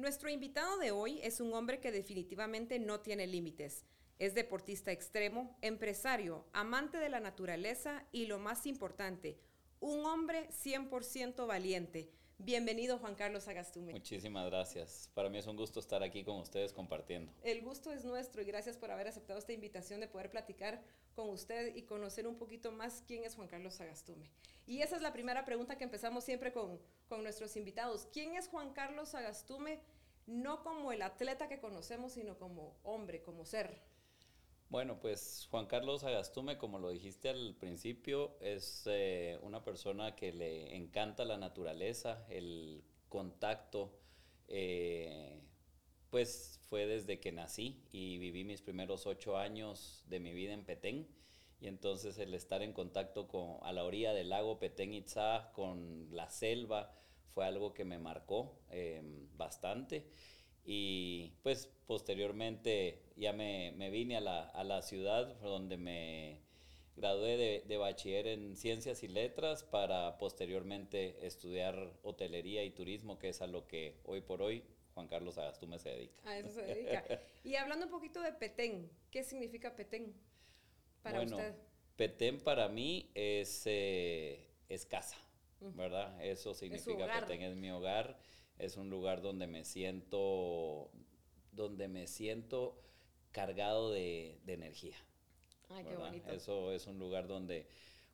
Nuestro invitado de hoy es un hombre que definitivamente no tiene límites. Es deportista extremo, empresario, amante de la naturaleza y lo más importante, un hombre 100% valiente. Bienvenido Juan Carlos Agastume. Muchísimas gracias. Para mí es un gusto estar aquí con ustedes compartiendo. El gusto es nuestro y gracias por haber aceptado esta invitación de poder platicar con usted y conocer un poquito más quién es Juan Carlos Agastume. Y esa es la primera pregunta que empezamos siempre con, con nuestros invitados. ¿Quién es Juan Carlos Agastume? No como el atleta que conocemos, sino como hombre, como ser. Bueno, pues Juan Carlos Agastume, como lo dijiste al principio, es eh, una persona que le encanta la naturaleza, el contacto, eh, pues fue desde que nací y viví mis primeros ocho años de mi vida en Petén. Y entonces el estar en contacto con, a la orilla del lago Petén Itzá, con la selva, fue algo que me marcó eh, bastante. Y pues posteriormente ya me, me vine a la, a la, ciudad donde me gradué de, de, bachiller en ciencias y letras para posteriormente estudiar hotelería y turismo, que es a lo que hoy por hoy Juan Carlos Agastume se dedica. A eso se dedica. y hablando un poquito de Petén, ¿qué significa Petén para bueno, usted? Petén para mí es, eh, es casa, ¿verdad? Eso significa es Petén, es mi hogar es un lugar donde me siento, donde me siento cargado de, de energía. Ay, qué bonito. Eso es un lugar donde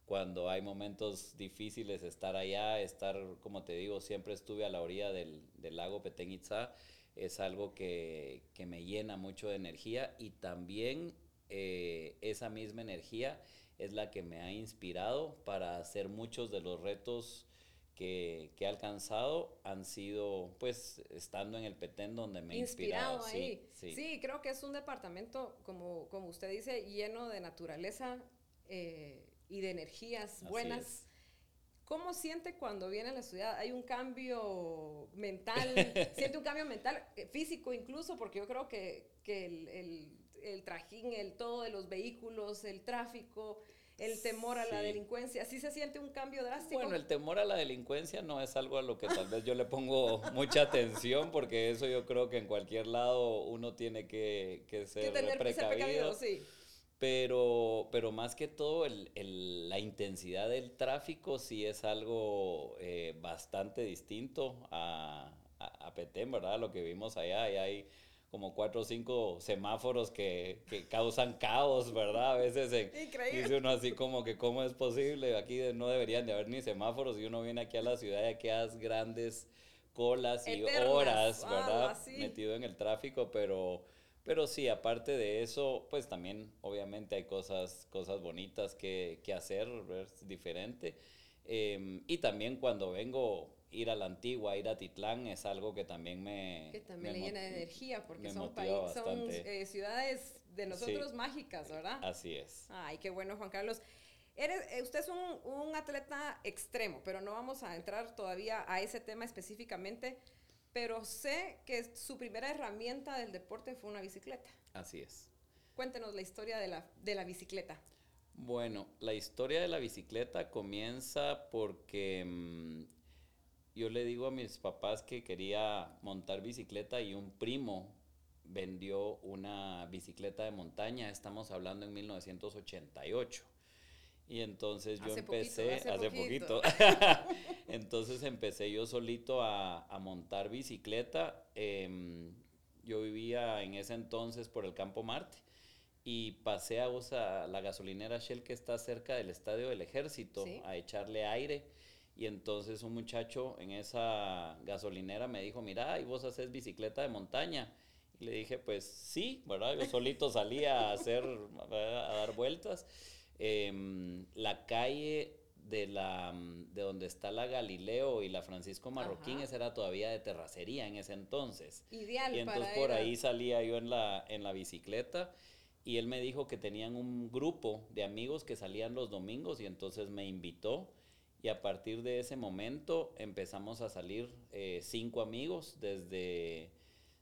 cuando hay momentos difíciles, estar allá, estar, como te digo, siempre estuve a la orilla del, del lago Petén Itzá, es algo que, que, me llena mucho de energía y también eh, esa misma energía es la que me ha inspirado para hacer muchos de los retos que, que, he alcanzado han sido, pues, estando en el Petén donde me he inspirado. ahí. Sí, sí. creo que es un departamento, como, como usted dice, lleno de naturaleza eh, y de energías buenas. ¿Cómo siente cuando viene a la ciudad? ¿Hay un cambio mental? ¿Siente un cambio mental, eh, físico incluso? Porque yo creo que, que el, el, el trajín, el todo de los vehículos, el tráfico, el temor a sí. la delincuencia. ¿Sí se siente un cambio drástico? Bueno, el temor a la delincuencia no es algo a lo que tal vez yo le pongo mucha atención, porque eso yo creo que en cualquier lado uno tiene que, que ser que tener, precavido. Ser precavido sí. Pero, pero más que todo, el, el, la intensidad del tráfico sí es algo eh, bastante distinto a, a, a, Petén, ¿verdad? Lo que vimos allá, y hay como cuatro o cinco semáforos que, que causan caos, ¿verdad? A veces en, dice uno así como que cómo es posible, aquí no deberían de haber ni semáforos y uno viene aquí a la ciudad y aquí grandes colas y Eternas. horas, ¿verdad? Ah, sí. Metido en el tráfico, pero, pero sí, aparte de eso, pues también obviamente hay cosas, cosas bonitas que, que hacer, es diferente. Eh, y también cuando vengo ir a la antigua, ir a Titlán es algo que también me... Que también me le llena de energía porque son, motiva son eh, ciudades de nosotros Sí. mágicas, ¿verdad? Así es. Ay, qué bueno, Juan Carlos. Eres, eh, usted es un, un, atleta extremo, pero no vamos a entrar todavía a ese tema específicamente, pero sé que su primera herramienta del deporte fue una bicicleta. Así es. Cuéntenos la historia de la, de la bicicleta. Bueno, la historia de la bicicleta comienza porque mmm, yo le digo a mis papás que quería montar bicicleta y un primo vendió una bicicleta de montaña, estamos hablando en 1988. Y entonces yo empecé, poquito, hace, poquito. poquito, entonces empecé yo solito a, a montar bicicleta. Eh, yo vivía en ese entonces por el Campo Marte y pasé a la gasolinera Shell que está cerca del Estadio del Ejército ¿Sí? a echarle aire. Y entonces un muchacho en esa gasolinera me dijo, mira, ¿y vos haces bicicleta de montaña? Y le dije, pues sí, ¿verdad? Yo solito salía a hacer, a dar vueltas. Eh, la calle de, la, de donde está la Galileo y la Francisco Marroquín, Ajá. esa era todavía de terracería en ese entonces. Ideal Y entonces para por ir ahí salía yo en la, en la bicicleta y él me dijo que tenían un grupo de amigos que salían los domingos y entonces me invitó y a partir de ese momento empezamos a salir eh, cinco amigos desde,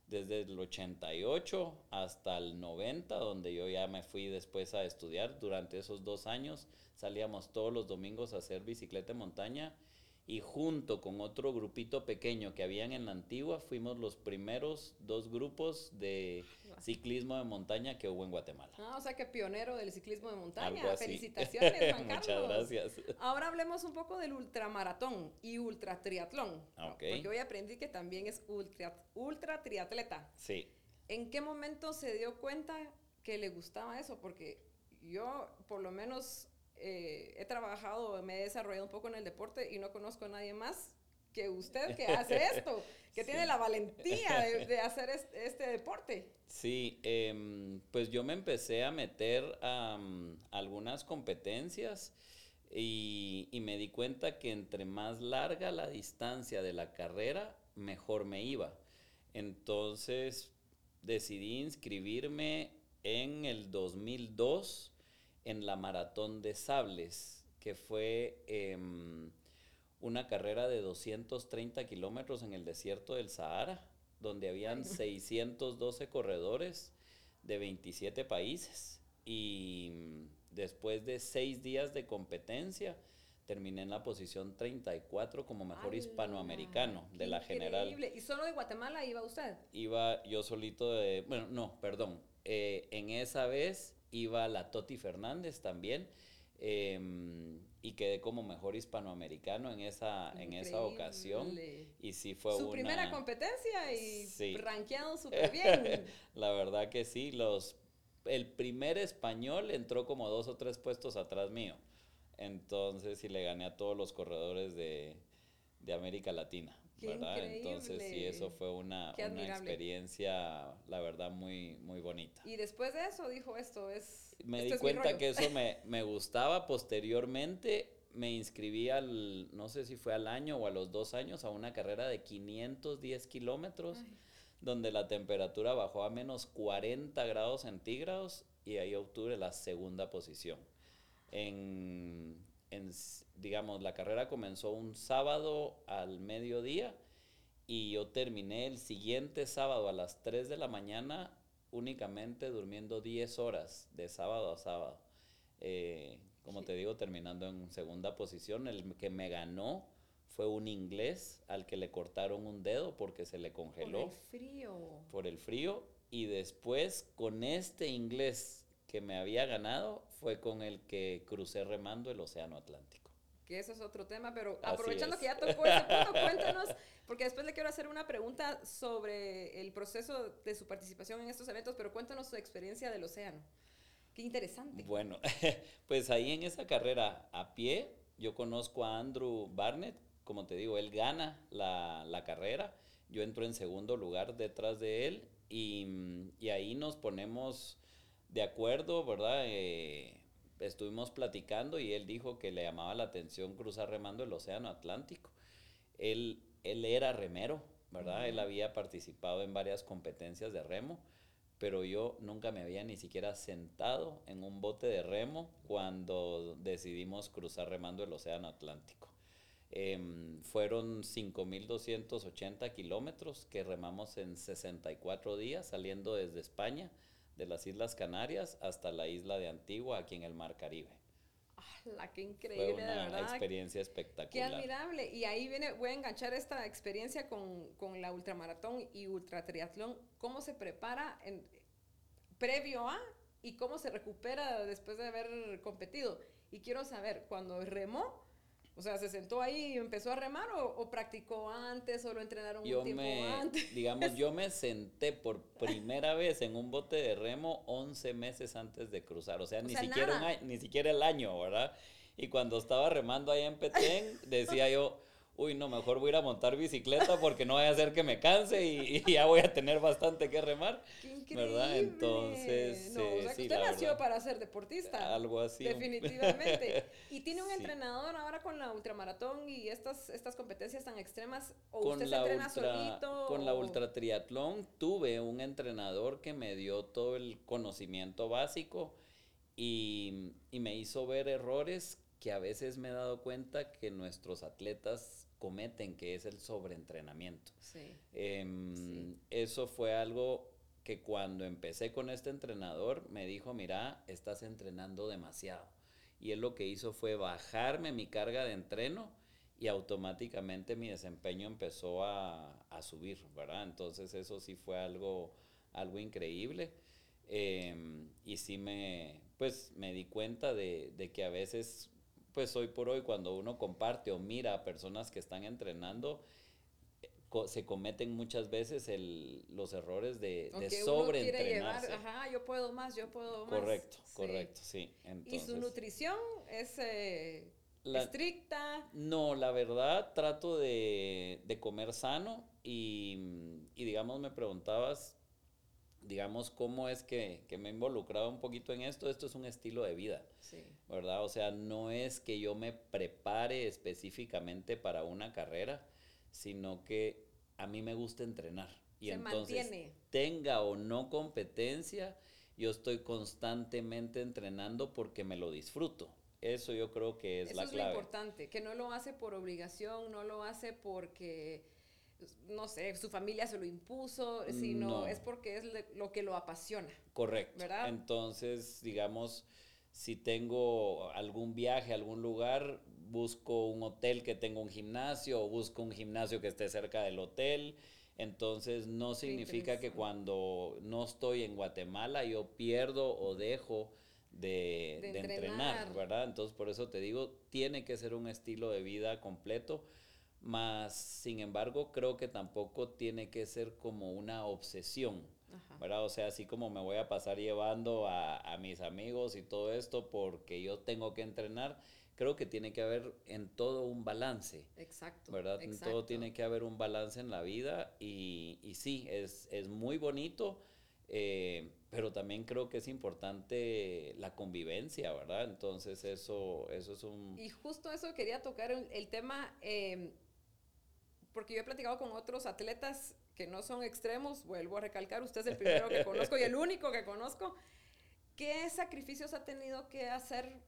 desde el 88 hasta el 90, donde yo ya me fui después a estudiar. Durante esos dos años salíamos todos los domingos a hacer bicicleta de montaña y junto con otro grupito pequeño que habían en la antigua, fuimos los primeros dos grupos de ciclismo de montaña que hubo en Guatemala. Ah, o sea que pionero del ciclismo de montaña. Felicitaciones, Juan Carlos. Muchas gracias. Ahora hablemos un poco del ultramaratón y ultratriatlón. Okay. Porque hoy aprendí que también es ultra, ultra triatleta. Sí. ¿En qué momento se dio cuenta que le gustaba eso? Porque yo, por lo menos, eh, he trabajado, me he desarrollado un poco en el deporte y no conozco a nadie más que usted que hace esto, que tiene la valentía de, hacer este, deporte. Sí, em, pues yo me empecé a meter a algunas competencias y, y, me di cuenta que entre más larga la distancia de la carrera, mejor me iba. Entonces decidí inscribirme en el 2002 en la Maratón de Sables, que fue em, una carrera de 230 kilómetros en el desierto del Sahara, donde habían 612 corredores de 27 países. Y mm, después de seis días de competencia, terminé en la posición 34 como mejor hispanoamericano de la general. ¿Y solo de Guatemala iba usted? Iba yo solito de, bueno, no, perdón. Eh, en esa vez iba la Toti Fernández también. Em, y quedé como mejor hispanoamericano en esa, en esa ocasión. Y sí fue Su primera competencia y sí. rankeado súper bien. la verdad que sí, los, el primer español entró como dos o tres puestos atrás mío. Entonces sí le gané a todos los corredores de, de América Latina. Entonces sí, eso fue una, experiencia, la verdad, muy, muy bonita. Y después de eso dijo esto, es... Me di cuenta que eso me, me, gustaba. Posteriormente me inscribí al, no sé si fue al año o a los dos años, a una carrera de 510 kilómetros, donde la temperatura bajó a menos 40 grados centígrados y ahí obtuve la segunda posición. En, en digamos, la carrera comenzó un sábado al mediodía y yo terminé el siguiente sábado a las 3 de la mañana únicamente durmiendo 10 horas de sábado a sábado. Eh, como te digo, terminando en segunda posición, el que me ganó fue un inglés al que le cortaron un dedo porque se le congeló. Por el frío. Por el frío. Y después con este inglés que me había ganado fue con el que crucé remando el Océano Atlántico que eso es otro tema, pero aprovechando que ya tocó ese punto, cuéntanos, porque después le quiero hacer una pregunta sobre el proceso de su participación en estos eventos, pero cuéntanos su experiencia del océano. Qué interesante. Bueno, pues ahí en esa carrera a pie, yo conozco a Andrew Barnett, como te digo, él gana la, la carrera, yo entro en segundo lugar detrás de él y, y ahí nos ponemos de acuerdo, ¿verdad? Eh, estuvimos platicando y él dijo que le llamaba la atención cruzar remando el Océano Atlántico. Él, él era remero, ¿verdad? Él había participado en varias competencias de remo, pero yo nunca me había ni siquiera sentado en un bote de remo cuando decidimos cruzar remando el Océano Atlántico. Em, fueron 5.280 kilómetros que remamos en 64 días saliendo desde España de las Islas Canarias hasta la isla de Antigua, aquí en el Mar Caribe. la qué increíble, Fue una experiencia espectacular. Qué admirable. Y ahí viene, voy a enganchar esta experiencia con, con la ultramaratón y ultratriatlón. ¿Cómo se prepara en, previo a y cómo se recupera después de haber competido? Y quiero saber, cuando remó, o sea, ¿se sentó ahí y empezó a remar o, practicó antes o lo entrenaron un tiempo antes? Digamos, yo me senté por primera vez en un bote de remo 11 meses antes de cruzar. O sea, ni, siquiera, ni siquiera el año, ¿verdad? Y cuando estaba remando ahí en Petén, decía yo, uy, no, mejor voy a ir a montar bicicleta porque no vaya a ser que me canse y, ya voy a tener bastante que remar. ¡Qué increíble! ¿Verdad? Entonces, no, o sea, que usted nació para ser deportista. Algo así. Definitivamente. ¿Y tiene un entrenador ahora con la ultramaratón y estas, estas competencias tan extremas? ¿O con usted se entrena solito? Con la ultra triatlón tuve un entrenador que me dio todo el conocimiento básico y, y me hizo ver errores que a veces me he dado cuenta que nuestros atletas cometen, que es el sobreentrenamiento. Em, eso fue algo que cuando empecé con este entrenador me dijo, mira, estás entrenando demasiado. Y él lo que hizo fue bajarme mi carga de entreno y automáticamente mi desempeño empezó a, subir, ¿verdad? Entonces eso sí fue algo, algo increíble. Em, y sí me, pues me di cuenta de, de, que a veces, pues hoy por hoy, cuando uno comparte o mira a personas que están entrenando, se cometen muchas veces el, los errores de, de sobreentrenarse. Ajá, yo puedo más, yo puedo más. Correcto, correcto, sí. ¿Y su nutrición es eh, estricta? No, la verdad trato de, de comer sano y, y, digamos me preguntabas, digamos, cómo es que, que, me he involucrado un poquito en esto. Esto es un estilo de vida, sí. ¿verdad? O sea, no es que yo me prepare específicamente para una carrera, sino que a mí me gusta entrenar. Y entonces, tenga o no competencia, yo estoy constantemente entrenando porque me lo disfruto. Eso yo creo que es la clave. Eso es lo importante, que no lo hace por obligación, no lo hace porque, no sé, su familia se lo impuso, sino es porque es lo que lo apasiona. Correcto. ¿Verdad? Entonces, digamos, si tengo algún viaje a algún lugar, busco un hotel que tenga un gimnasio o busco un gimnasio que esté cerca del hotel. Entonces no significa que cuando no estoy en Guatemala yo pierdo o dejo de, entrenar. ¿verdad? Entonces por eso te digo, tiene que ser un estilo de vida completo, más sin embargo creo que tampoco tiene que ser como una obsesión. ¿verdad? O sea, así como me voy a pasar llevando a, a mis amigos y todo esto porque yo tengo que entrenar, creo que tiene que haber en todo un balance. Exacto. ¿Verdad? En todo tiene que haber un balance en la vida y, y sí, es, es, muy bonito, eh, pero también creo que es importante la convivencia, ¿verdad? Entonces eso, eso es un... Y justo eso quería tocar el, tema, em, porque yo he platicado con otros atletas que no son extremos, vuelvo a recalcar, usted es el primero que conozco y el único que conozco. ¿Qué sacrificios ha tenido que hacer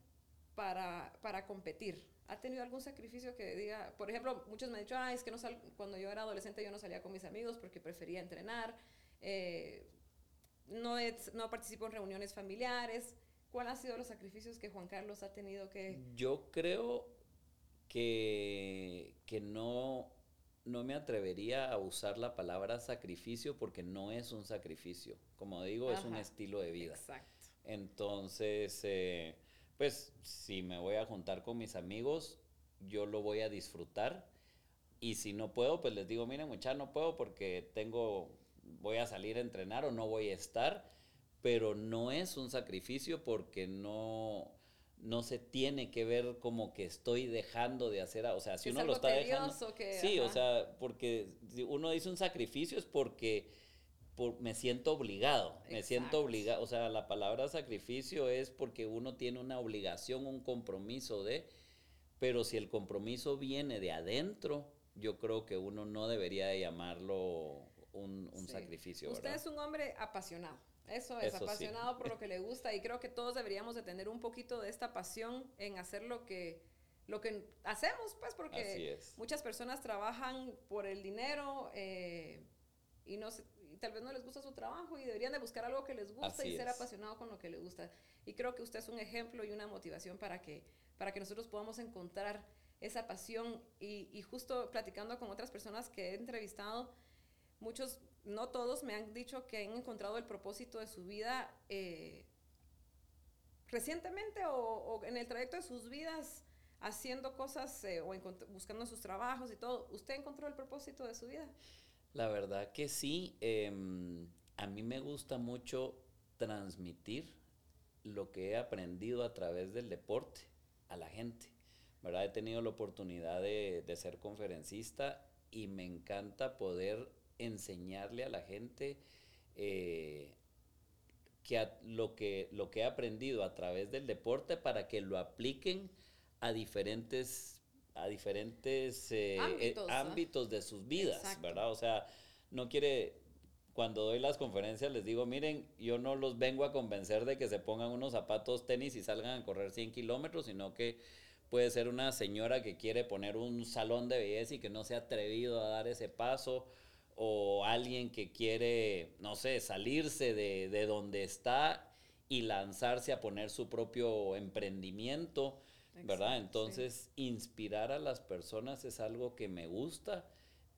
para, para competir? ¿Ha tenido algún sacrificio que diga, por ejemplo, muchos me han dicho, ah, es que no sal cuando yo era adolescente yo no salía con mis amigos porque prefería entrenar, eh, no, no participo en reuniones familiares. ¿Cuáles han sido los sacrificios que Juan Carlos ha tenido que...? Yo creo que, que no, no me atrevería a usar la palabra sacrificio porque no es un sacrificio. Como digo, es un estilo de vida. Exacto. Entonces, eh, pues si me voy a juntar con mis amigos, yo lo voy a disfrutar. Y si no puedo, pues les digo, miren, muchachos, no puedo porque tengo, voy a salir a entrenar o no voy a estar. Pero no es un sacrificio porque no, no se tiene que ver como que estoy dejando de hacer, o sea, si uno lo está dejando. sí, o sea, porque si uno dice un sacrificio es porque me siento obligado, me siento obligado, o sea, la palabra sacrificio es porque uno tiene una obligación, un compromiso de, pero si el compromiso viene de adentro, yo creo que uno no debería de llamarlo un, sacrificio. Usted es un hombre apasionado. Eso es, apasionado por lo que le gusta y creo que todos deberíamos de tener un poquito de esta pasión en hacer lo que, lo que hacemos, pues, porque muchas personas trabajan por el dinero eh, y no tal vez no les gusta su trabajo y deberían de buscar algo que les guste y ser apasionado con lo que les gusta. Y creo que usted es un ejemplo y una motivación para que, para que nosotros podamos encontrar esa pasión. Y, y justo platicando con otras personas que he entrevistado, muchos no todos me han dicho que han encontrado el propósito de su vida eh, recientemente o, en el trayecto de sus vidas haciendo cosas eh, o buscando sus trabajos y todo. ¿Usted encontró el propósito de su vida? La verdad que sí. Em, a mí me gusta mucho transmitir lo que he aprendido a través del deporte a la gente. ¿verdad? He tenido la oportunidad de, de ser conferencista y me encanta poder enseñarle a la gente eh, que lo, que, lo que he aprendido a través del deporte para que lo apliquen a diferentes, a diferentes eh, eh, ámbitos, de sus vidas, ¿verdad? O sea, no quiere, cuando doy las conferencias les digo, miren, yo no los vengo a convencer de que se pongan unos zapatos tenis y salgan a correr 100 kilómetros, sino que puede ser una señora que quiere poner un salón de belleza y que no se ha atrevido a dar ese paso, o alguien que quiere, no sé, salirse de, de donde está y lanzarse a poner su propio emprendimiento. ¿verdad? Entonces, inspirar a las personas es algo que me gusta,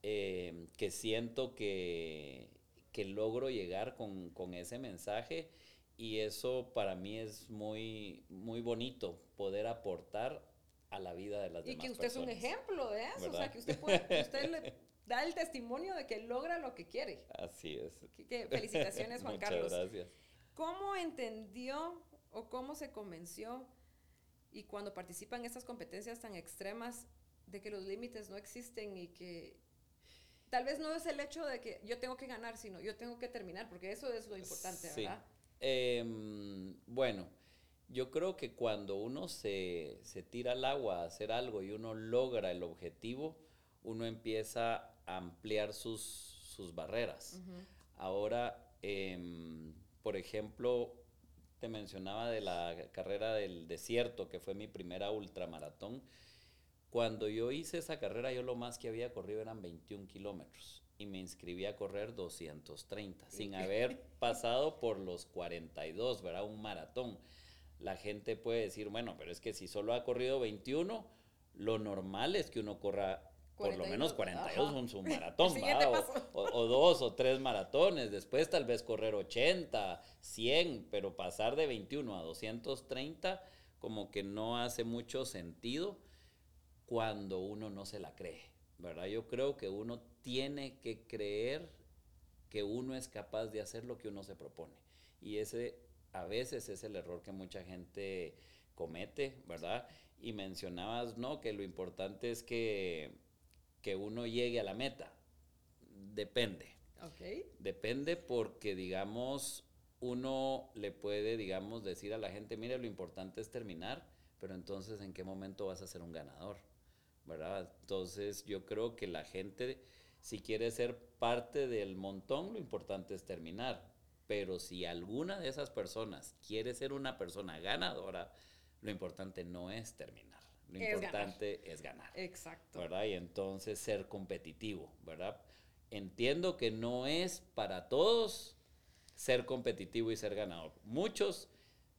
eh, que siento que, que logro llegar con, con, ese mensaje y eso para mí es muy, muy bonito, poder aportar a la vida de las demás personas. Y que usted es un ejemplo de eso, o sea, que usted, puede, usted le da el testimonio de que logra lo que quiere. Así es. Que, felicitaciones, Juan Muchas Carlos. gracias. ¿Cómo entendió o cómo se convenció y cuando participa en estas competencias tan extremas de que los límites no existen y que tal vez no es el hecho de que yo tengo que ganar, sino yo tengo que terminar, porque eso es lo importante, ¿verdad? Em, bueno, yo creo que cuando uno se, se, tira al agua a hacer algo y uno logra el objetivo, uno empieza ampliar sus, sus barreras. Ahora, eh, por ejemplo, te mencionaba de la carrera del desierto, que fue mi primera ultramaratón. Cuando yo hice esa carrera, yo lo más que había corrido eran 21 kilómetros y me inscribí a correr 230, sin haber pasado por los 42, ¿verdad? Un maratón. La gente puede decir, bueno, pero es que si solo ha corrido 21, lo normal es que uno corra por lo menos 42 son su maratón, o, o, dos o tres maratones, después tal vez correr 80, 100, pero pasar de 21 a 230 como que no hace mucho sentido cuando uno no se la cree, ¿verdad? Yo creo que uno tiene que creer que uno es capaz de hacer lo que uno se propone. Y ese a veces es el error que mucha gente comete, ¿verdad? Y mencionabas, ¿no? Que lo importante es que que uno llegue a la meta. Depende. Depende porque, digamos, uno le puede, digamos, decir a la gente, mire, lo importante es terminar, pero entonces, ¿en qué momento vas a ser un ganador? ¿Verdad? Entonces, yo creo que la gente, si quiere ser parte del montón, lo importante es terminar. Pero si alguna de esas personas quiere ser una persona ganadora, lo importante no es terminar. Lo importante es ganar. Exacto. ¿Verdad? Y entonces ser competitivo, ¿verdad? Entiendo que no es para todos ser competitivo y ser ganador. Muchos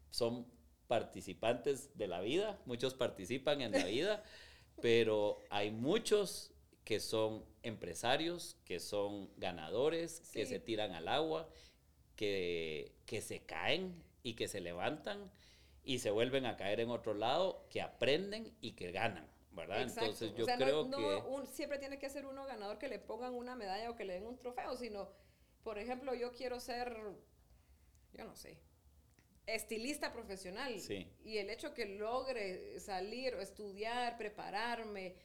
son participantes de la vida, muchos participan en la vida, pero hay muchos que son empresarios, que son ganadores, que se tiran al agua, que, que se caen y que se levantan y se vuelven a caer en otro lado, que aprenden y que ganan. ¿verdad? Entonces yo creo que... siempre tiene que ser uno ganador que le pongan una medalla o que le den un trofeo, sino, por ejemplo, yo quiero ser, yo no sé, estilista profesional. Y el hecho que logre salir, estudiar, prepararme,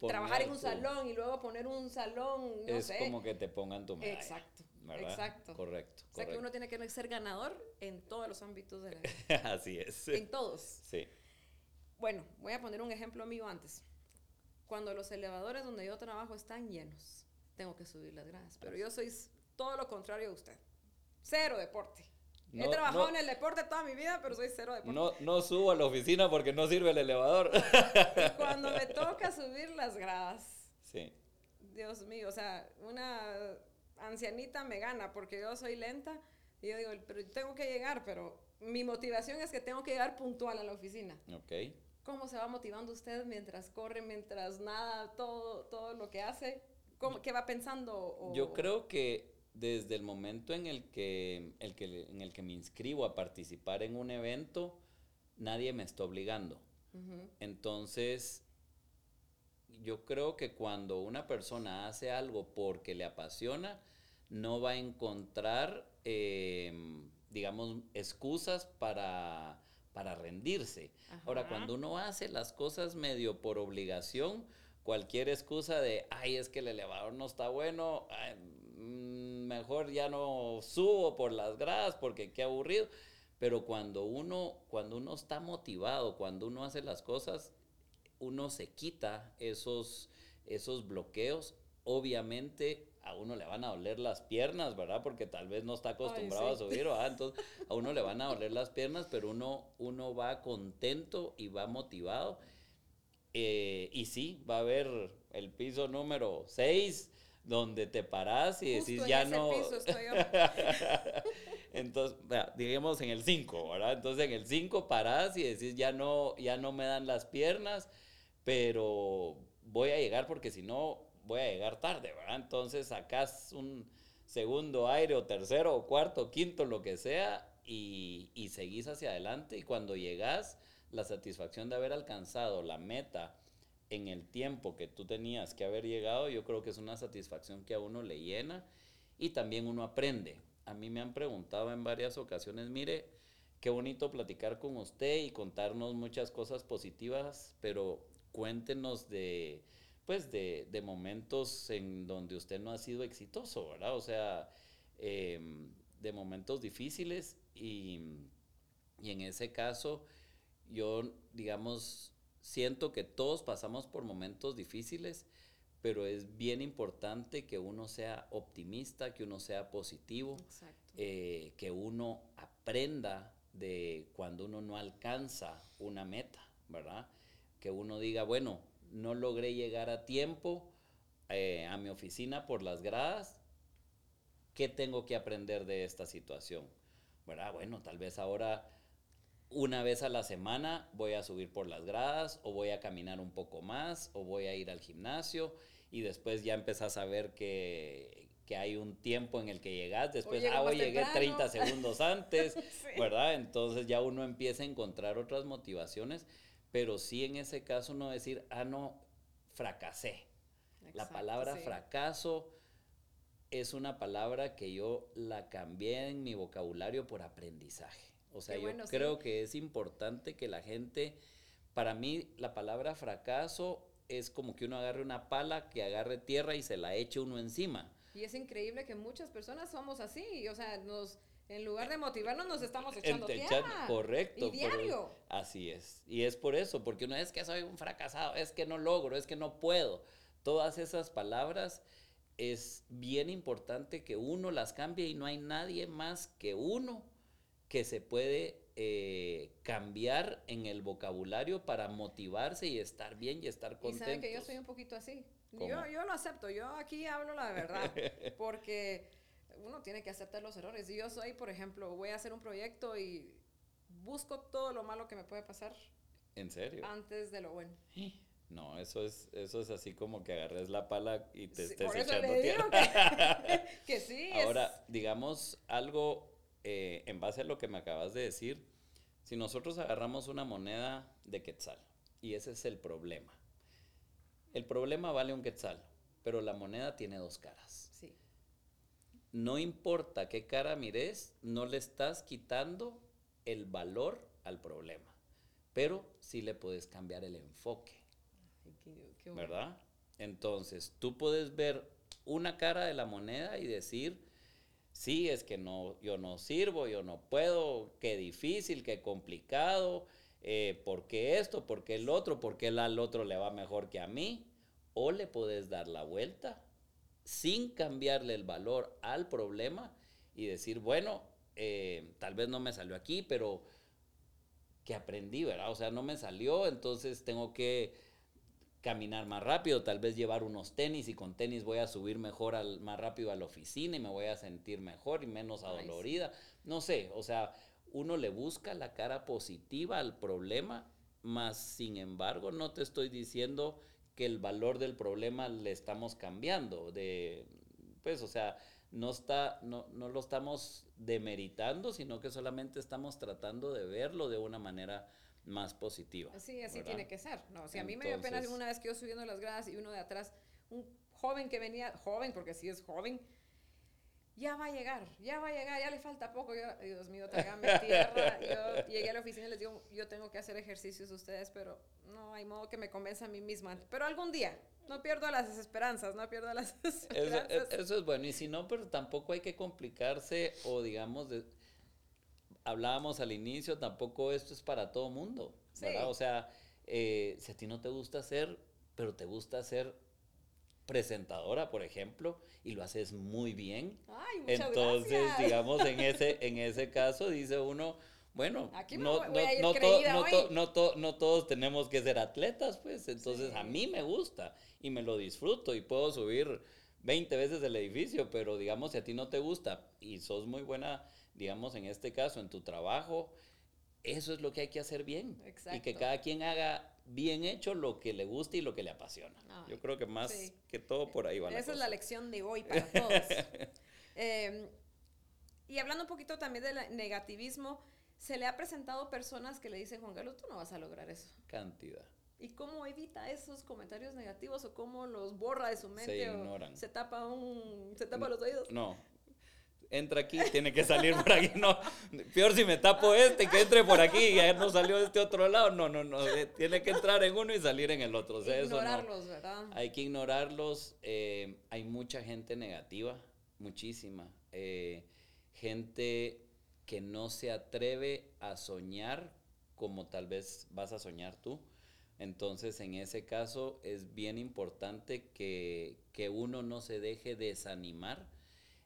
trabajar en un salón y luego poner un salón, no es como que te pongan tu medalla. Exacto. Exacto. Correcto. O sea que uno tiene que ser ganador en todos los ámbitos de la vida. Así es. En todos. Sí. Bueno, voy a poner un ejemplo mío antes. Cuando los elevadores donde yo trabajo están llenos, tengo que subir las gradas. Pero yo soy todo lo contrario a usted. Cero deporte. He trabajado en el deporte toda mi vida, pero soy cero deporte. No, no subo a la oficina porque no sirve el elevador. y cuando me toca subir las gradas. Sí. Dios mío, o sea, una ancianita me gana porque yo soy lenta. Y yo digo, pero tengo que llegar, pero mi motivación es que tengo que llegar puntual a la oficina. Ok. ¿Cómo se va motivando usted mientras corre, mientras nada, todo, todo lo que hace? ¿Cómo, ¿Qué va pensando? Yo creo que desde el momento en el que, el que, en el que me inscribo a participar en un evento, nadie me está obligando. Entonces, yo creo que cuando una persona hace algo porque le apasiona, no va a encontrar, em, digamos, excusas para, para rendirse. Ahora, cuando uno hace las cosas medio por obligación, cualquier excusa de, ay, es que el elevador no está bueno, mm, mejor ya no subo por las gradas porque qué aburrido. Pero cuando uno, cuando uno está motivado, cuando uno hace las cosas, uno se quita esos, esos bloqueos. Obviamente a uno le van a doler las piernas, ¿verdad? Porque tal vez no está acostumbrado a subir, ¿verdad? Entonces a uno le van a doler las piernas, pero uno, uno va contento y va motivado. Eh, y sí, va a haber el piso número 6 donde te paras y decís ya no... Entonces, digamos en el 5, ¿verdad? Entonces en el 5 parás y decís, ya no, ya no me dan las piernas, pero voy a llegar porque si no, voy a llegar tarde, ¿verdad? Entonces sacás un segundo aire o tercero o cuarto quinto, lo que sea, y, y seguís hacia adelante y cuando llegás, la satisfacción de haber alcanzado la meta en el tiempo que tú tenías que haber llegado, yo creo que es una satisfacción que a uno le llena y también uno aprende. A mí me han preguntado en varias ocasiones, mire, qué bonito platicar con usted y contarnos muchas cosas positivas, pero cuéntenos de, pues, de, momentos en donde usted no ha sido exitoso, ¿verdad? O sea, em, de momentos difíciles y, y en ese caso yo, digamos, siento que todos pasamos por momentos difíciles, pero es bien importante que uno sea optimista, que uno sea positivo, eh, que uno aprenda de cuando uno no alcanza una meta, ¿verdad? Que uno diga, bueno, no logré llegar a tiempo eh, a mi oficina por las gradas, ¿qué tengo que aprender de esta situación? ¿Verdad? Bueno, tal vez ahora una vez a la semana voy a subir por las gradas o voy a caminar un poco más o voy a ir al gimnasio y después ya empezás a ver que, hay un tiempo en el que llegas, después, ah, hoy llegué 30 segundos antes, ¿verdad? Entonces ya uno empieza a encontrar otras motivaciones, pero sí en ese caso no decir, ah, no, fracasé. la palabra fracaso es una palabra que yo la cambié en mi vocabulario por aprendizaje. O sea, yo creo que es importante que la gente, para mí la palabra fracaso es como que uno agarre una pala, que agarre tierra y se la eche uno encima. Y es increíble que muchas personas somos así, o sea, nos, en lugar de motivarnos nos estamos echando tierra. Correcto. Y diario. así es. Y es por eso, porque uno es que soy un fracasado, es que no logro, es que no puedo. Todas esas palabras es bien importante que uno las cambie y no hay nadie más que uno que se puede eh, cambiar en el vocabulario para motivarse y estar bien y estar contento. Y sabe que yo soy un poquito así. Yo, yo lo acepto, yo aquí hablo la verdad, porque uno tiene que aceptar los errores. Yo soy, por ejemplo, voy a hacer un proyecto y busco todo lo malo que me puede pasar. ¿En serio? Antes de lo bueno. No, eso es, eso es así como que agarres la pala y te estés echando tierra. Que, que, sí. Ahora, digamos algo eh, en base a lo que me acabas de decir, si nosotros agarramos una moneda de quetzal, y ese es el problema, el problema vale un quetzal, pero la moneda tiene dos caras. No importa qué cara mires, no le estás quitando el valor al problema, pero sí le puedes cambiar el enfoque. ¿Verdad? Entonces, tú puedes ver una cara de la moneda y decir, sí, es que no, yo no sirvo, yo no puedo, qué difícil, qué complicado, eh, ¿por qué esto? ¿Por qué el otro? ¿Por qué al otro le va mejor que a mí? O le puedes dar la vuelta sin cambiarle el valor al problema y decir, bueno, eh, tal vez no me salió aquí, pero que aprendí, ¿verdad? O sea, no me salió, entonces tengo que caminar más rápido, tal vez llevar unos tenis y con tenis voy a subir mejor al, más rápido a la oficina y me voy a sentir mejor y menos adolorida. No sé, o sea, uno le busca la cara positiva al problema, más sin embargo no te estoy diciendo que el valor del problema le estamos cambiando, de, pues, o sea, no, está, no, no lo estamos demeritando, sino que solamente estamos tratando de verlo de una manera más positiva. Sí, así tiene que ser. No, si a mí me dio pena una vez que yo subiendo las gradas y uno de atrás, un joven que venía, joven, porque sí es joven, ya va a llegar, ya va a llegar, ya le falta poco. Yo, Dios mío, tráigame tierra. Yo llegué a la oficina y les digo, yo tengo que hacer ejercicios ustedes, pero no hay modo que me convenza a mí misma. Pero algún día, no pierdo las esperanzas, no pierdo las esperanzas. Eso, eso es bueno, y si no, pero tampoco hay que complicarse o digamos... De, hablábamos al inicio, tampoco esto es para todo mundo, ¿verdad? O sea, eh, si a ti no te gusta hacer, pero te gusta ser presentadora, por ejemplo, y lo haces muy bien. Ay, entonces, digamos, en ese, en ese caso dice uno, bueno, no, no, todos tenemos que ser atletas, pues, entonces a mí me gusta y me lo disfruto y puedo subir 20 veces el edificio, pero digamos, si a ti no te gusta y sos muy buena, digamos, en este caso, en tu trabajo, eso es lo que hay que hacer bien. Y que cada quien haga bien hecho lo que le gusta y lo que le apasiona. Yo creo que más que todo por ahí va Esa es la lección de hoy para todos. Em, y hablando un poquito también del negativismo, se le ha presentado personas que le dicen, Juan Carlos, tú no vas a lograr eso. Cantidad. ¿Y cómo evita esos comentarios negativos o cómo los borra de su mente? Se ignoran. se tapa un, se tapa los oídos. No. Entra aquí, tiene que salir por aquí. No, peor si me tapo este, que entre por aquí y ya no salió de este otro lado. No, no, no. Eh, tiene que entrar en uno y salir en el otro. O ignorarlos, ¿verdad? Hay que ignorarlos. Eh, hay mucha gente negativa, muchísima. Eh, gente que no se atreve a soñar como tal vez vas a soñar tú. Entonces, en ese caso, es bien importante que, uno no se deje desanimar.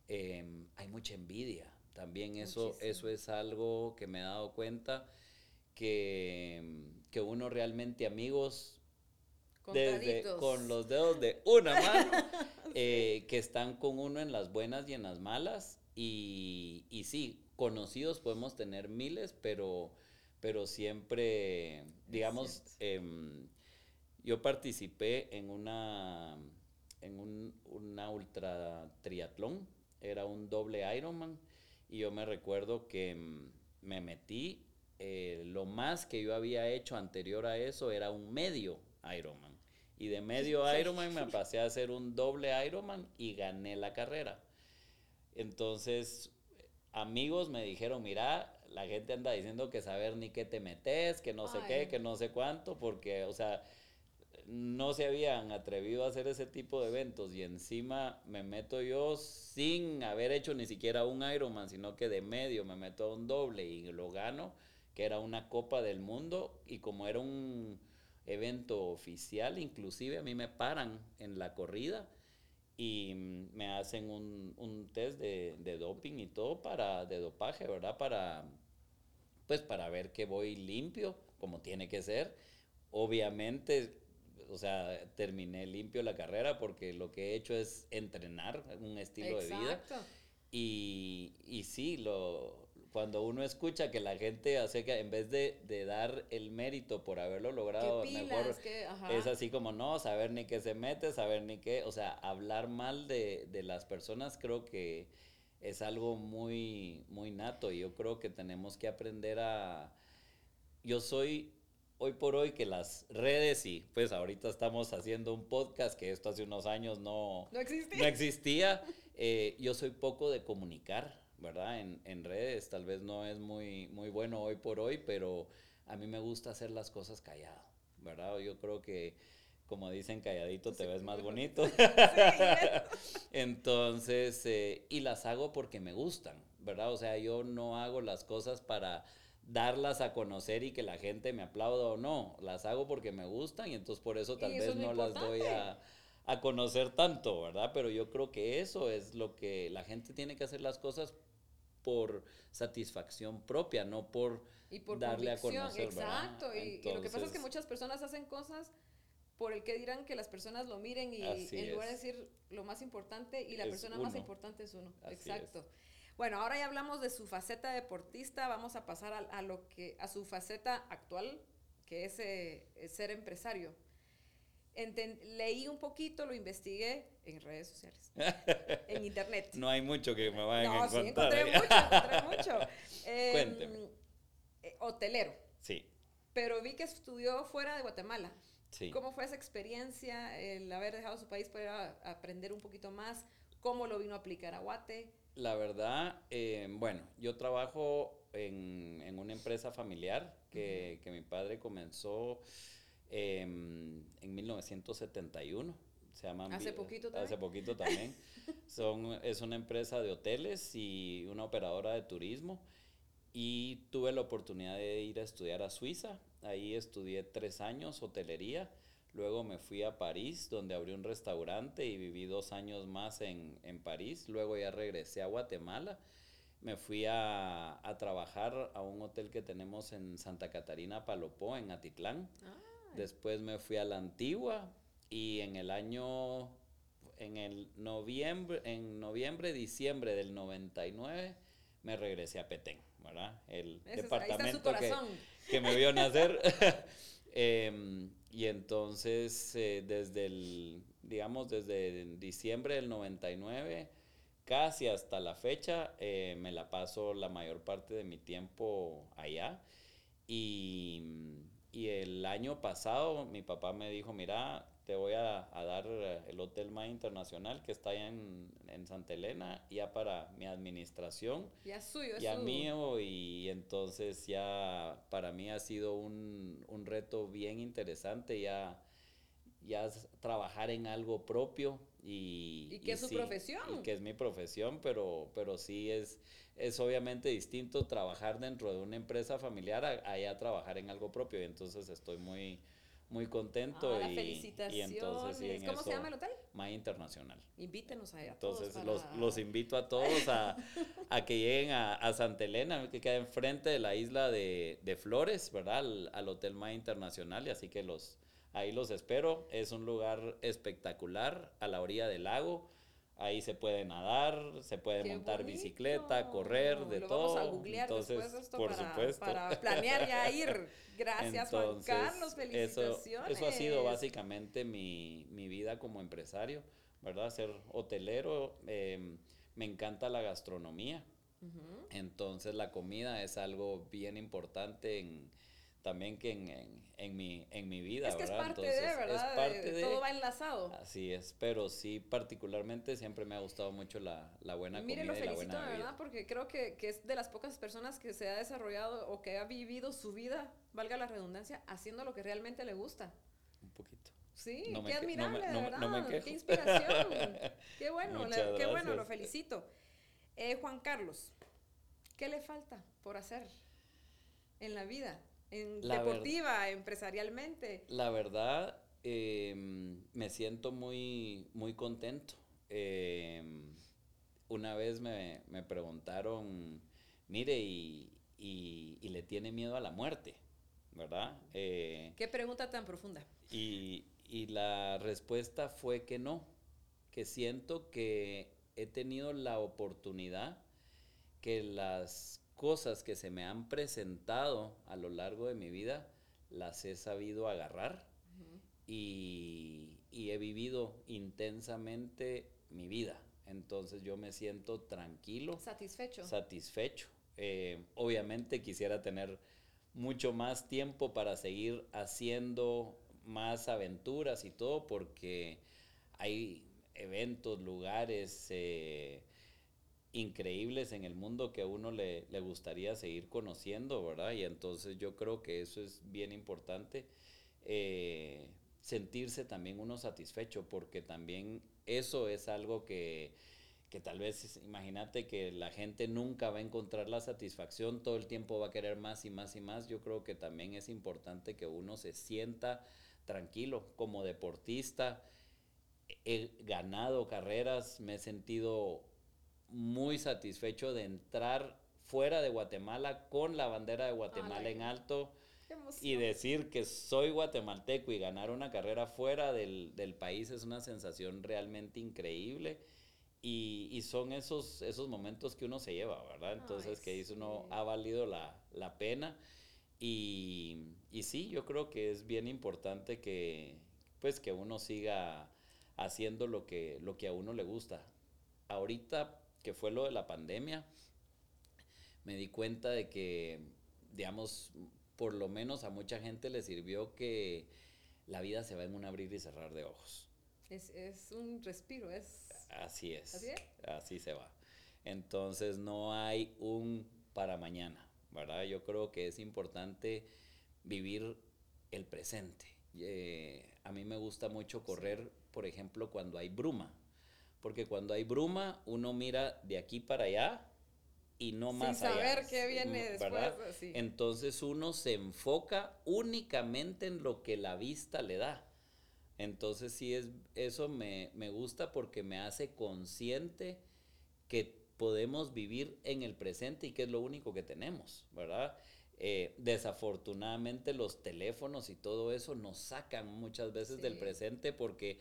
Em, hay mucha envidia. También eso, eso es algo que me he dado cuenta, que, que uno realmente amigos desde, con los dedos de una mano, eh, que están con uno en las buenas y en las malas. Y, y sí, conocidos podemos tener miles, pero pero siempre, digamos, em, yo participé en una, en un, una ultra triatlón, era un doble Ironman, y yo me recuerdo que em, me metí, eh, lo más que yo había hecho anterior a eso era un medio Ironman. Y de medio Ironman me pasé a hacer un doble Ironman y gané la carrera. Entonces, amigos me dijeron, mira, la gente anda diciendo que saber ni qué te metes, que no sé qué, que no sé cuánto, porque, o sea, no se habían atrevido a hacer ese tipo de eventos y encima me meto yo sin haber hecho ni siquiera un Ironman, sino que de medio me meto a un doble y lo gano, que era una Copa del Mundo y como era un evento oficial, inclusive a mí me paran en la corrida y me hacen un, un test de, de, doping y todo para, de dopaje, ¿verdad? Para, pues para ver que voy limpio, como tiene que ser. Obviamente, o sea, terminé limpio la carrera porque lo que he hecho es entrenar un estilo de vida. Y, y sí, lo, cuando uno escucha que la gente hace que en vez de, de dar el mérito por haberlo logrado, mejor es así como no, saber ni qué se mete, saber ni qué, o sea, hablar mal de, de las personas creo que es algo muy, muy nato. Y yo creo que tenemos que aprender a... Yo soy hoy por hoy que las redes y pues ahorita estamos haciendo un podcast que esto hace unos años no, no existía. No existía. Eh, yo soy poco de comunicar, ¿verdad? En, en, redes tal vez no es muy, muy bueno hoy por hoy, pero a mí me gusta hacer las cosas callado, ¿verdad? Yo creo que como dicen, calladito te ves más bonito. Entonces, eh, y las hago porque me gustan, ¿verdad? O sea, yo no hago las cosas para darlas a conocer y que la gente me aplauda o no, las hago porque me gustan y entonces por eso tal vez no las doy a, a, conocer tanto, ¿verdad? Pero yo creo que eso es lo que la gente tiene que hacer las cosas por satisfacción propia, no por, darle a conocer. Exacto, y, lo que pasa es que muchas personas hacen cosas por el que dirán que las personas lo miren y en lugar de decir lo más importante y la persona más importante es uno. Exacto. Bueno, ahora ya hablamos de su faceta deportista, vamos a pasar a, lo que a su faceta actual, que es eh, ser empresario. leí un poquito, lo investigué en redes sociales, en internet. No hay mucho que me vayan a encontrar. Sí, encontré mucho, encontré mucho. Em, Cuénteme. Eh, hotelero. Sí. Pero vi que estudió fuera de Guatemala. ¿Cómo fue esa experiencia, el haber dejado su país para aprender un poquito más? ¿Cómo lo vino a aplicar a Guate? La verdad, eh, bueno, yo trabajo en, en, una empresa familiar que, que mi padre comenzó em, en 1971. Se llama hace poquito también. Hace poquito también. Son, es una empresa de hoteles y una operadora de turismo. Y tuve la oportunidad de ir a estudiar a Suiza Ahí estudié tres años hotelería. Luego me fui a París, donde abrí un restaurante y viví dos años más en, París. Luego ya regresé a Guatemala. Me fui a, trabajar a un hotel que tenemos en Santa Catarina, Palopó, en Atitlán. Después me fui a la Antigua y en el año, en el noviembre, en noviembre, diciembre del 99, me regresé a Petén, ¿verdad? El departamento que, me vio nacer. Em, y entonces, eh, desde el, digamos, desde diciembre del 99, casi hasta la fecha, eh, me la paso la mayor parte de mi tiempo allá. Y, y el año pasado mi papá me dijo, mira, te voy a, dar eh, el Hotel Más Internacional que está allá en, en, Santa Elena, ya para mi administración. Ya suyo, Ya mío, y entonces ya para mí ha sido un, un reto bien interesante ya, ya trabajar en algo propio. Y, y que es su profesión. Y que es mi profesión, pero, pero sí es, es obviamente distinto trabajar dentro de una empresa familiar a, a trabajar en algo propio. Y entonces estoy muy muy contento. Ah, y, felicitaciones. Y entonces, ¿Cómo se llama el hotel? Internacional. Invítenos a Entonces, todos los, los, invito a todos a, a que lleguen a, a, Santa Elena, que queda enfrente de la isla de, de Flores, ¿verdad? Al, al Hotel Más Internacional. Y así que los, ahí los espero. Es un lugar espectacular a la orilla del lago. Ahí se puede nadar, se puede montar bicicleta, correr, de todo. Vamos a googlear Entonces, después esto por para, supuesto. para planear ya ir. Gracias, Juan Carlos. Felicitaciones. Eso, ha sido básicamente mi, mi, vida como empresario, ¿verdad? Ser hotelero. Em, me encanta la gastronomía. Entonces, la comida es algo bien importante en también que en, en, mi, en mi vida, es que ¿verdad? Es parte de, ¿verdad? Es parte de, todo va enlazado. Así es, pero sí, particularmente siempre me ha gustado mucho la, la buena Mire, comida lo felicito, y la buena verdad, porque creo que, que, es de las pocas personas que se ha desarrollado o que ha vivido su vida, valga la redundancia, haciendo lo que realmente le gusta. Un poquito. Sí, qué admirable, no ¿verdad? Qué inspiración. qué bueno, qué bueno, lo felicito. Eh, Juan Carlos, ¿qué le falta por hacer en la vida? En deportiva, empresarialmente? La verdad, em, me siento muy, muy contento. Em, una vez me, preguntaron, mire, y, le tiene miedo a la muerte, ¿verdad? Eh, ¿Qué pregunta tan profunda? Y, y la respuesta fue que no, que siento que he tenido la oportunidad que las cosas que se me han presentado a lo largo de mi vida, las he sabido agarrar y, he vivido intensamente mi vida. Entonces yo me siento tranquilo. Satisfecho. Satisfecho. Eh, obviamente quisiera tener mucho más tiempo para seguir haciendo más aventuras y todo porque hay eventos, lugares, eh, increíbles en el mundo que a uno le, le, gustaría seguir conociendo, ¿verdad? Y entonces yo creo que eso es bien importante, eh, sentirse también uno satisfecho, porque también eso es algo que, que tal vez, imagínate que la gente nunca va a encontrar la satisfacción, todo el tiempo va a querer más y más y más, yo creo que también es importante que uno se sienta tranquilo como deportista. He ganado carreras, me he sentido muy satisfecho de entrar fuera de Guatemala con la bandera de Guatemala en alto y decir que soy guatemalteco y ganar una carrera fuera del, del país es una sensación realmente increíble. Y, y, son esos, esos momentos que uno se lleva, ¿verdad? Entonces, que dice uno, ha valido la, la pena. Y, y, sí, yo creo que es bien importante que, pues, que uno siga haciendo lo que, lo que a uno le gusta. Ahorita que fue lo de la pandemia, me di cuenta de que, digamos, por lo menos a mucha gente le sirvió que la vida se va en un abrir y cerrar de ojos. Es, es un respiro, es... Así es. ¿Así es? Así se va. Entonces no hay un para mañana, ¿verdad? Yo creo que es importante vivir el presente. Eh, a mí me gusta mucho correr, por ejemplo, cuando hay bruma porque cuando hay bruma, uno mira de aquí para allá y no más allá. Sin saber qué viene después. Entonces uno se enfoca únicamente en lo que la vista le da. Entonces sí, es, eso me, gusta porque me hace consciente que podemos vivir en el presente y que es lo único que tenemos, ¿verdad? Eh, desafortunadamente los teléfonos y todo eso nos sacan muchas veces del presente porque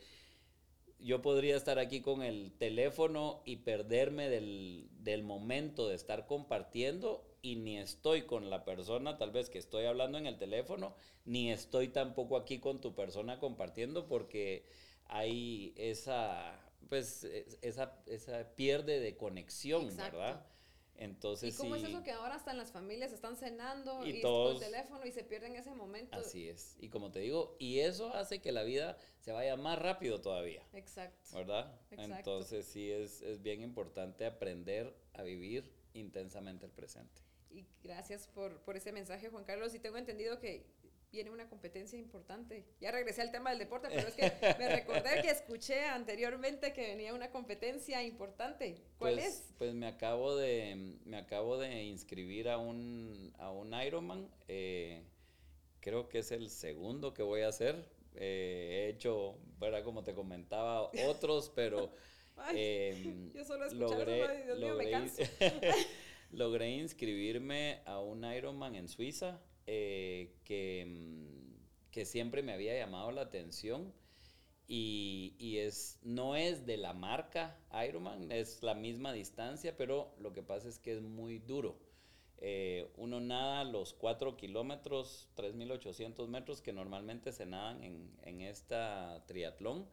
yo podría estar aquí con el teléfono y perderme del, del, momento de estar compartiendo y ni estoy con la persona tal vez que estoy hablando en el teléfono, ni estoy tampoco aquí con tu persona compartiendo porque hay esa, pues, esa, esa pierde de conexión, ¿verdad? Entonces, ¿Y cómo es eso que ahora hasta en las familias están cenando y, todos, el teléfono y se pierden ese momento? Así es. Y como te digo, y eso hace que la vida se vaya más rápido todavía. Exacto. ¿Verdad? Entonces sí es, es bien importante aprender a vivir intensamente el presente. Y gracias por, por ese mensaje, Juan Carlos. Y tengo entendido que viene una competencia importante. Ya regresé al tema del deporte, pero es que me recordé que escuché anteriormente que venía una competencia importante. ¿Cuál pues, es? Pues me acabo de, me acabo de inscribir a un, a un Ironman. Eh, creo que es el segundo que voy a hacer. Eh, he hecho, ¿verdad? Como te comentaba, otros, pero... Em, yo solo logré, Dios mío, me canso. logré inscribirme a un Ironman en Suiza eh, que, mm, que, siempre me había llamado la atención y, y, es, no es de la marca Ironman, es la misma distancia, pero lo que pasa es que es muy duro. Eh, uno nada los 4 kilómetros, 3.800 metros que normalmente se nadan en, en esta triatlón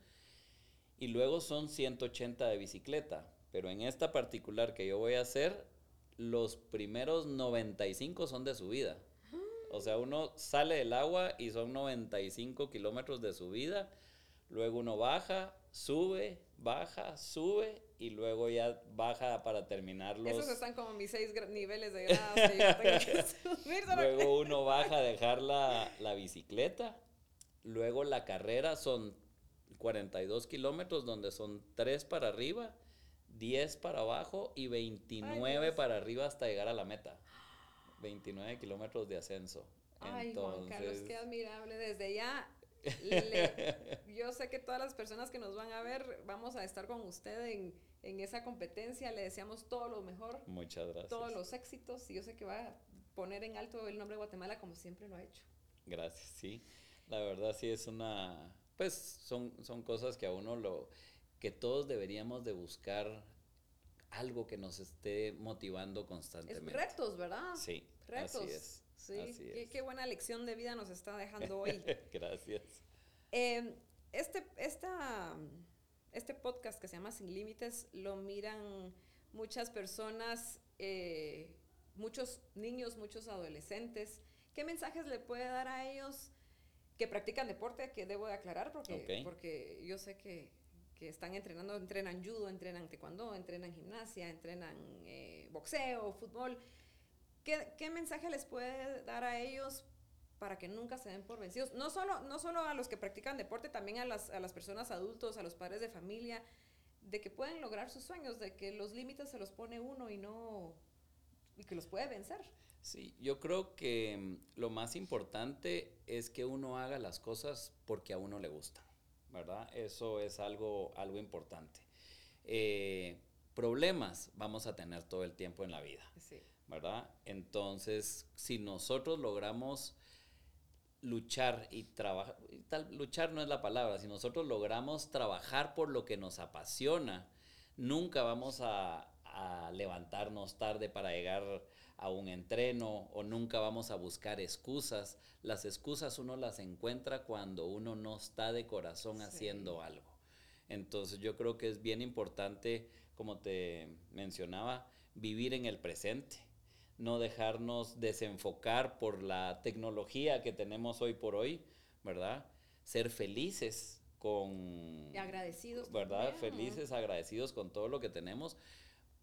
y luego son 180 de bicicleta, pero en esta particular que yo voy a hacer, los primeros 95 son de subida. O sea, uno sale del agua y son 95 kilómetros de subida, luego uno baja, sube, baja, sube y luego ya baja para terminar los... Esos están como mis seis niveles de grado. luego uno baja a dejar la, la bicicleta, luego la carrera son 42 kilómetros donde son 3 para arriba, 10 para abajo y 29 para arriba hasta llegar a la meta. 29 kilómetros de ascenso. Ay, Juan Carlos, qué admirable. Desde ya, yo sé que todas las personas que nos van a ver, vamos a estar con usted en, en esa competencia. Le deseamos todo lo mejor. Muchas gracias. Todos los éxitos. Y yo sé que va a poner en alto el nombre de Guatemala como siempre lo ha hecho. Gracias, sí. La verdad sí es una, pues son, son cosas que a uno lo, que todos deberíamos de buscar algo que nos esté motivando constantemente. Es retos, ¿verdad? Sí. Retos. Así es. Sí, qué, buena lección de vida nos está dejando hoy. Gracias. Em, este, esta, este podcast que se llama Sin Límites lo miran muchas personas, eh, muchos niños, muchos adolescentes. ¿Qué mensajes le puede dar a ellos que practican deporte? Que debo de aclarar porque, porque yo sé que que están entrenando, entrenan judo, entrenan taekwondo, entrenan gimnasia, entrenan eh, boxeo, fútbol. ¿Qué, ¿Qué, mensaje les puede dar a ellos para que nunca se den por vencidos? No solo, no solo a los que practican deporte, también a las, a las personas adultos, a los padres de familia, de que pueden lograr sus sueños, de que los límites se los pone uno y no y que los puede vencer. Sí, yo creo que mm, lo más importante es que uno haga las cosas porque a uno le gusta. ¿Verdad? Eso es algo, algo importante. Eh, problemas vamos a tener todo el tiempo en la vida, ¿verdad? Entonces, si nosotros logramos luchar y trabajar, luchar no es la palabra, si nosotros logramos trabajar por lo que nos apasiona, nunca vamos a, a levantarnos tarde para llegar a un entreno o nunca vamos a buscar excusas. Las excusas uno las encuentra cuando uno no está de corazón haciendo algo. Entonces yo creo que es bien importante, como te mencionaba, vivir en el presente, no dejarnos desenfocar por la tecnología que tenemos hoy por hoy, ¿verdad? Ser felices con... Y agradecidos. ¿Verdad? Felices, agradecidos con todo lo que tenemos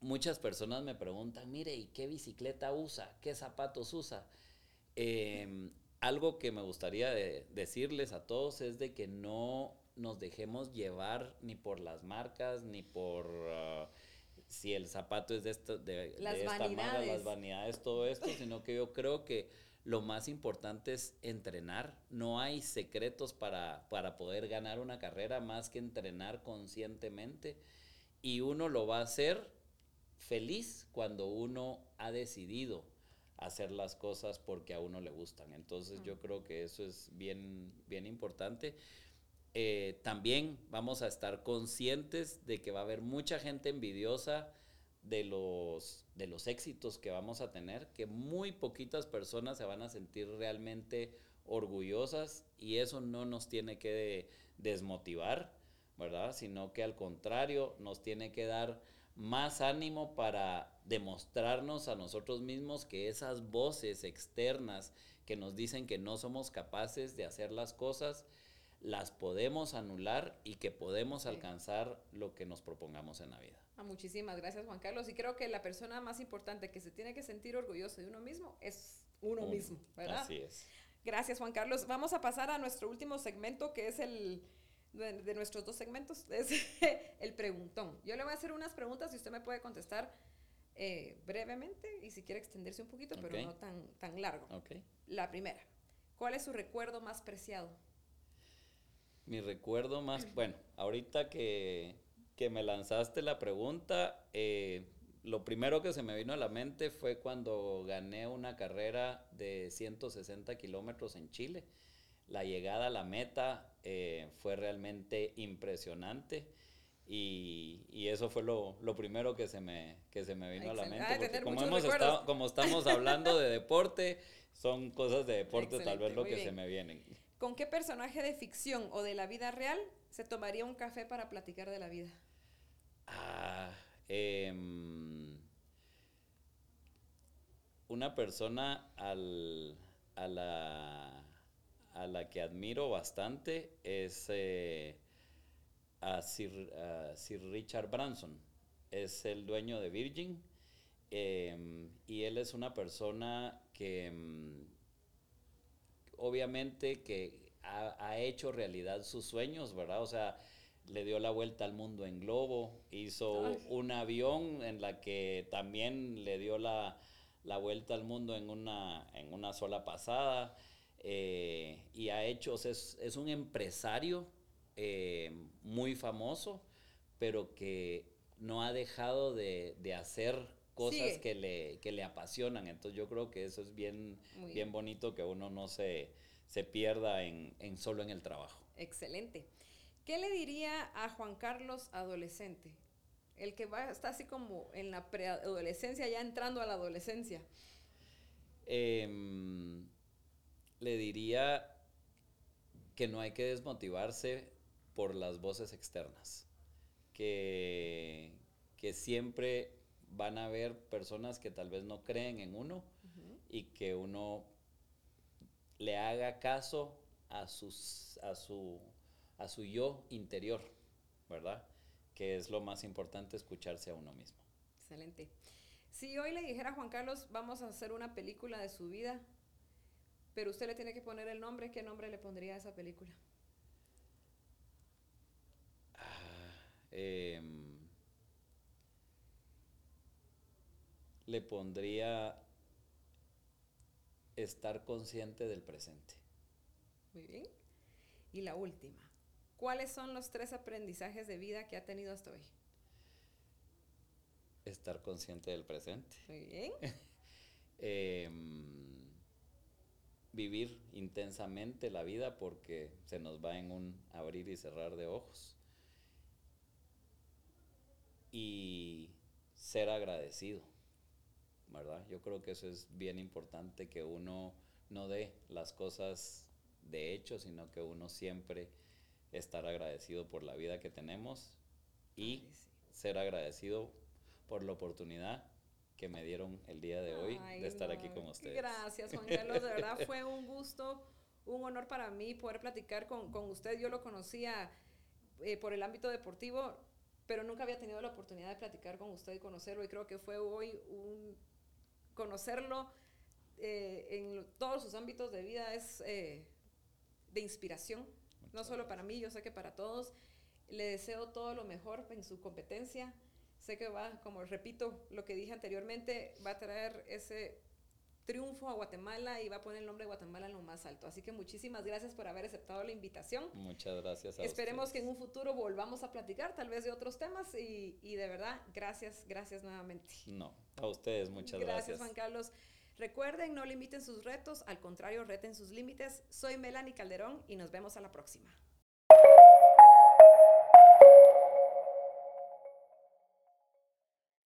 muchas personas me preguntan, mire, ¿y qué bicicleta usa? ¿Qué zapatos usa? Em, algo que me gustaría decirles a todos es de que no nos dejemos llevar ni por las marcas, ni por ah, si el zapato es de, esto, de, las esta marca, las vanidades, todo esto, sino que yo creo que lo más importante es entrenar. No hay secretos para, para poder ganar una carrera más que entrenar conscientemente. Y uno lo va a hacer feliz cuando uno ha decidido hacer las cosas porque a uno le gustan. Entonces yo creo que eso es bien, bien importante. eh, también vamos a estar conscientes de que va a haber mucha gente envidiosa de los, de los éxitos que vamos a tener, que muy poquitas personas se van a sentir realmente orgullosas y eso no nos tiene que desmotivar, ¿verdad? Sino que al contrario nos tiene que dar más ánimo para demostrarnos a nosotros mismos que esas voces externas que nos dicen que no somos capaces de hacer las cosas, las podemos anular y que podemos alcanzar lo que nos propongamos en la vida. Ah, muchísimas gracias Juan Carlos y creo que la persona más importante que se tiene que sentir orgulloso de uno mismo es uno, mismo, ¿verdad? Así es. Gracias Juan Carlos. Vamos a pasar a nuestro último segmento que es el de, nuestros dos segmentos, es el preguntón. Yo le voy a hacer unas preguntas y usted me puede contestar eh, brevemente y si quiere extenderse un poquito, pero no tan, tan largo. Okay. La primera, ¿cuál es su recuerdo más preciado? Mi recuerdo más, bueno, ahorita que, que me lanzaste la pregunta, eh, lo primero que se me vino a la mente fue cuando gané una carrera de 160 kilómetros en Chile. La llegada a la meta eh, fue realmente impresionante. Y, y, eso fue lo, lo, primero que se me, que se me vino a la mente. como, hemos estado, como estamos hablando de deporte, son cosas de deporte tal vez lo que se me vienen. ¿Con qué personaje de ficción o de la vida real se tomaría un café para platicar de la vida? Ah, em, una persona al, a, la, a la que admiro bastante es eh, a, Sir, Richard Branson. Es el dueño de Virgin em, y él es una persona que em, obviamente que ha, hecho realidad sus sueños, ¿verdad? O sea, le dio la vuelta al mundo en globo, hizo un avión en la que también le dio la, vuelta al mundo en una, en una sola pasada. Eh, y ha hecho, es, es un empresario eh, muy famoso, pero que no ha dejado de, hacer cosas que le, que le, apasionan. Entonces yo creo que eso es bien, bien bonito que uno no se, se pierda en, solo en el trabajo. Excelente. ¿Qué le diría a Juan Carlos adolescente? El que va, está así como en la preadolescencia, ya entrando a la adolescencia. Em, le diría que no hay que desmotivarse por las voces externas. Que, que siempre van a haber personas que tal vez no creen en uno y que uno le haga caso a, sus, a, su, a su yo interior, ¿verdad? Que es lo más importante, escucharse a uno mismo. Excelente. Si hoy le dijera a Juan Carlos, vamos a hacer una película de su vida, pero usted le tiene que poner el nombre, ¿qué nombre le pondría a esa película? Ah, em, le pondría estar consciente del presente. Muy bien. Y la última. ¿Cuáles son los tres aprendizajes de vida que ha tenido hasta hoy? Estar consciente del presente. Muy bien. Em, vivir intensamente la vida porque se nos va en un abrir y cerrar de ojos. Y ser agradecido ¿verdad? Yo creo que eso es bien importante, que uno no dé las cosas de hecho, sino que uno siempre estar agradecido por la vida que tenemos y ser agradecido por la oportunidad que me dieron el día de hoy de estar aquí con ustedes. Gracias, Juan Carlos. De verdad fue un gusto, un honor para mí poder platicar con, con usted. Yo lo conocía eh, por el ámbito deportivo, pero nunca había tenido la oportunidad de platicar con usted y conocerlo. Y creo que fue hoy un conocerlo eh, en todos sus ámbitos de vida es eh, de inspiración, no solo para mí, yo sé que para todos. Le deseo todo lo mejor en su competencia. Sé que va, como repito lo que dije anteriormente, va a traer ese triunfo a Guatemala y va a poner el nombre de Guatemala en lo más alto. Así que muchísimas gracias por haber aceptado la invitación. Muchas gracias. A Esperemos que en un futuro volvamos a platicar tal vez de otros temas y, y de verdad, gracias, gracias nuevamente. No, a ustedes muchas gracias. Gracias Juan Carlos. Recuerden, no limiten sus retos, al contrario, reten sus límites. Soy Melanie Calderón y nos vemos a la próxima.